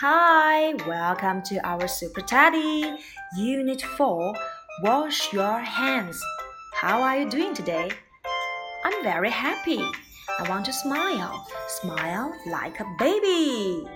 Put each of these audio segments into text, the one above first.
Hi, welcome to our Super Teddy Unit 4 Wash Your Hands. How are you doing today? I'm very happy. I want to smile. Smile like a baby.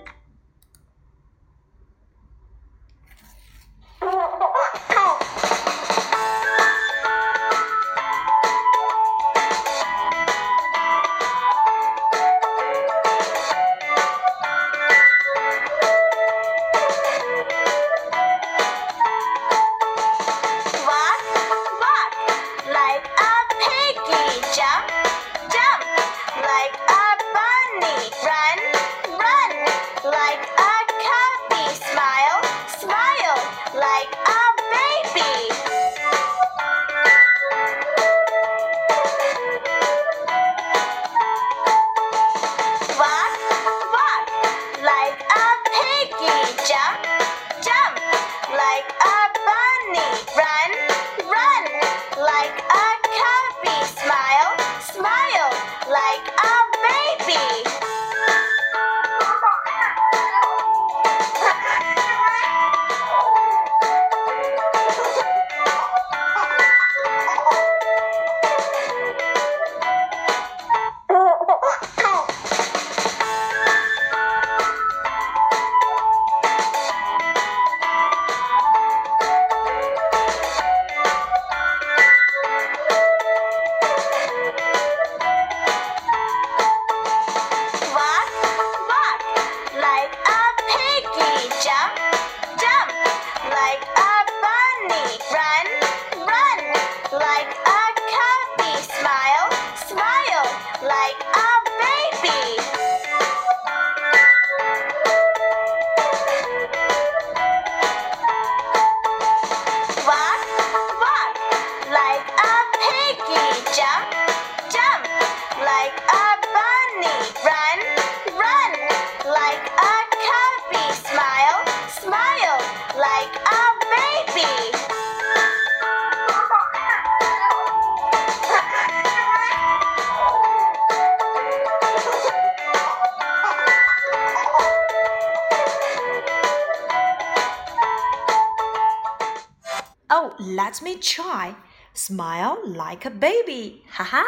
Oh, let me try. Smile like a baby. 哈哈。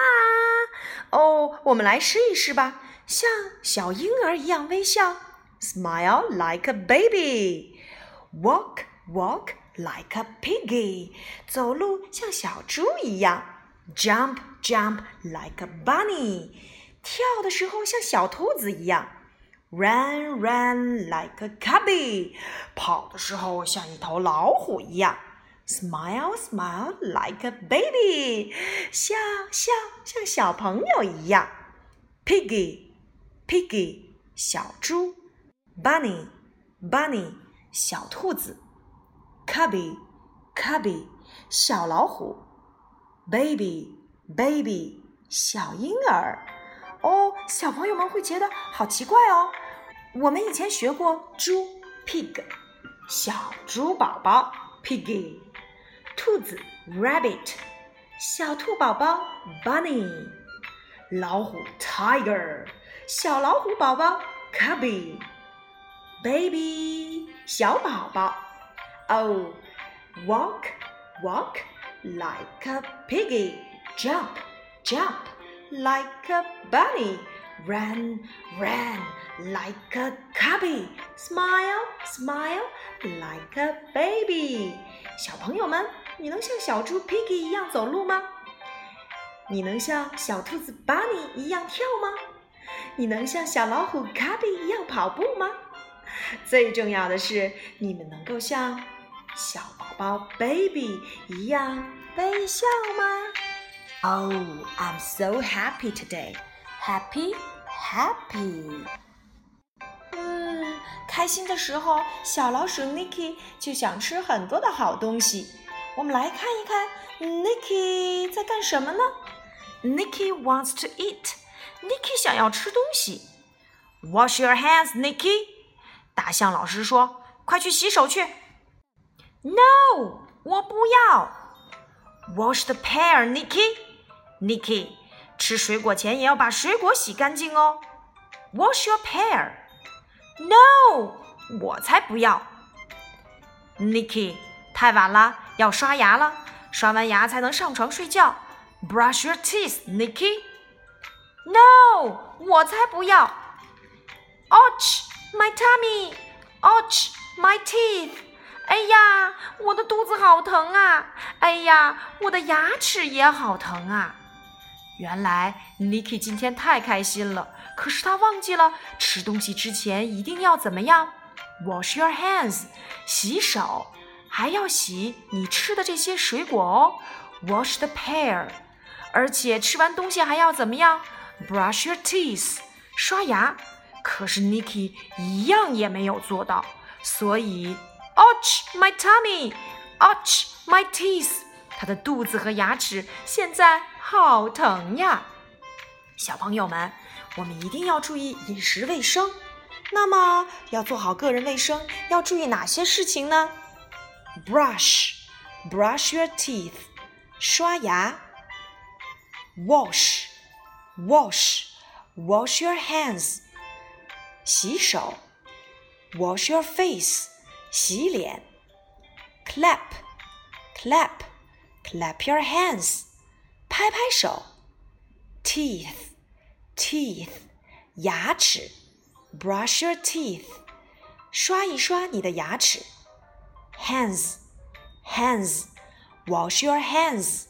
哦，我们来试一试吧，像小婴儿一样微笑。Smile like a baby. Walk, walk like a piggy. 走路像小猪一样。Jump, jump like a bunny. 跳的时候像小兔子一样。Run, run like a cubby. 跑的时候像一头老虎一样。 Smile, smile like a baby. 笑笑像小朋友一样。Piggy, piggy 小猪。Bunny, bunny 小兔子。Cubby, cubby 小老虎。Baby, baby 小婴儿。哦，小朋友们会觉得好奇怪哦。我们以前学过猪 pig，小猪宝宝 piggy，兔子 rabbit，小兔宝宝 bunny，老虎 tiger，小老虎宝宝 cubby，baby 小宝宝。Oh, walk, walk like a piggy, jump, jump like a bunny, run, run like a cubby, smile, smile like a baby。小朋友们， 你能像小猪 Piggy 一样走路吗？你能像小兔子 Bunny 一样跳吗？你能像小老虎 Cubby 一样跑步吗？最重要的是，你们能够像小宝宝 Baby 一样微笑吗？Oh, I'm so happy today. Happy, happy. 嗯，开心的时候，小老鼠 Nicky 就想吃很多的好东西。我们来看一看 Nicky 在干什么呢？Nicky wants to eat. Nicky 想要吃东西。Wash your hands, Nicky. 大象老师说：“快去洗手去。” No，我不要。Wash the pear, Nicky. Nicky，吃水果前也要把水果洗干净哦。Wash your pear. No， 我才不要。Nicky，太晚了， 要刷牙了，刷完牙才能上床睡觉。Brush your teeth, Nicky. No，我才不要。Ouch, my tummy. Ouch, my teeth. 哎呀，我的肚子好疼啊！哎呀，我的牙齿也好疼啊！原来 Nicky 今天太开心了，可是他忘记了吃东西之前一定要怎么样？Wash your hands，洗手，还要洗你吃的这些水果哦。Wash the pear，而且吃完东西还要怎么样？Brush your teeth，刷牙。可是 Nicky 一样也没有做到，所以。Ouch, my tummy! Ouch, my teeth! 他的肚子和牙齿现在好疼呀！小朋友们，我们一定要注意饮食卫生。那么，要做好个人卫生，要注意哪些事情呢 ？Brush, brush your teeth. 刷牙。Wash, wash, wash your hands. 洗手。Wash your face. 洗脸，clap，clap，clap your hands，拍拍手，teeth，teeth，牙齿，brush your teeth，刷一刷你的牙齿 ，hands，hands，wash your hands。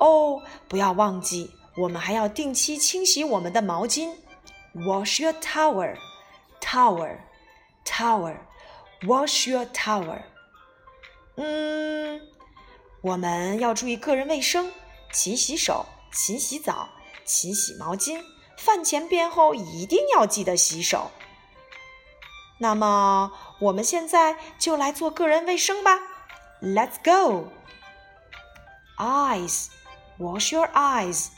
哦，不要忘记，我们还要定期清洗我们的毛巾，wash your towel，towel，towel。Wash your towel。嗯，我们要注意个人卫生，勤洗手，勤洗澡，勤洗毛巾。饭前便后一定要记得洗手。那么， 我们现在就来做个人卫生吧。Let's go. Eyes, wash your eyes.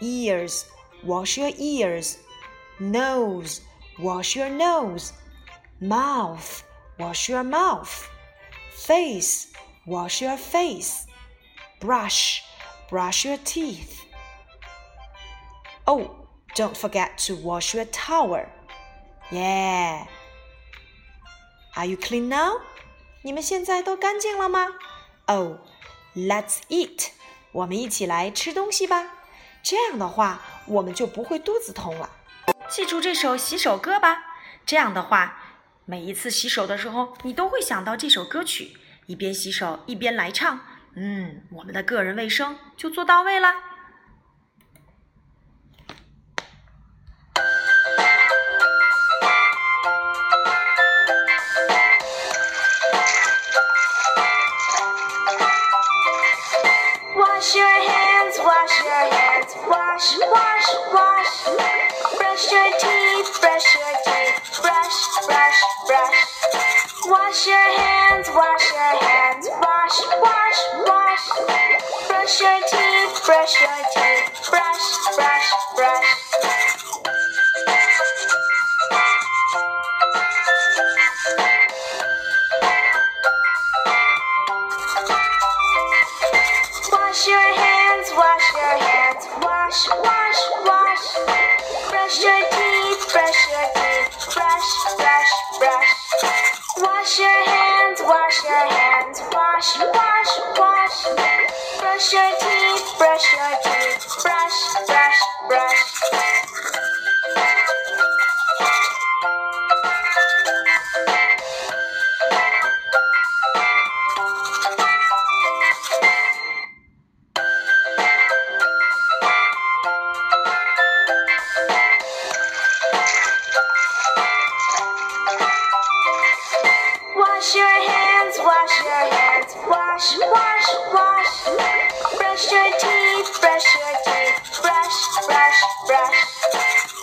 Ears, wash your ears. Nose, wash your nose. Mouth wash your mouth. Face, wash your face. Brush, brush your teeth. Oh, don't forget to wash your towel. Yeah. Are you clean now? 你们现在都干净了吗？Oh, let's eat. 我们一起来吃东西吧。这样的话，我们就不会肚子痛了。记住这首洗手歌吧。这样的话。每一次洗手的时候，你都会想到这首歌曲，一边洗手一边来唱。嗯，我们的个人卫生就做到位了。Brush your teeth, brush your teeth, brush, brush, brush. Wash your hands, wash your hands, wash, wash, wash. Brush your teeth, Wash, wash, brush your teeth, brush your teeth, brush, brush, brush.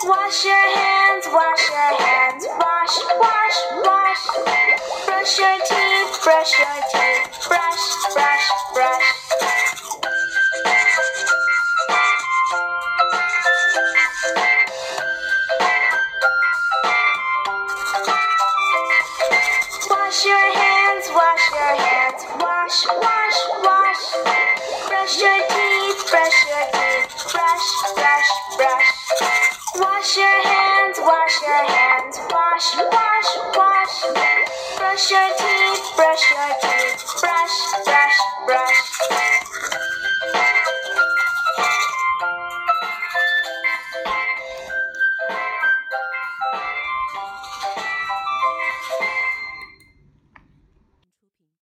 Wash your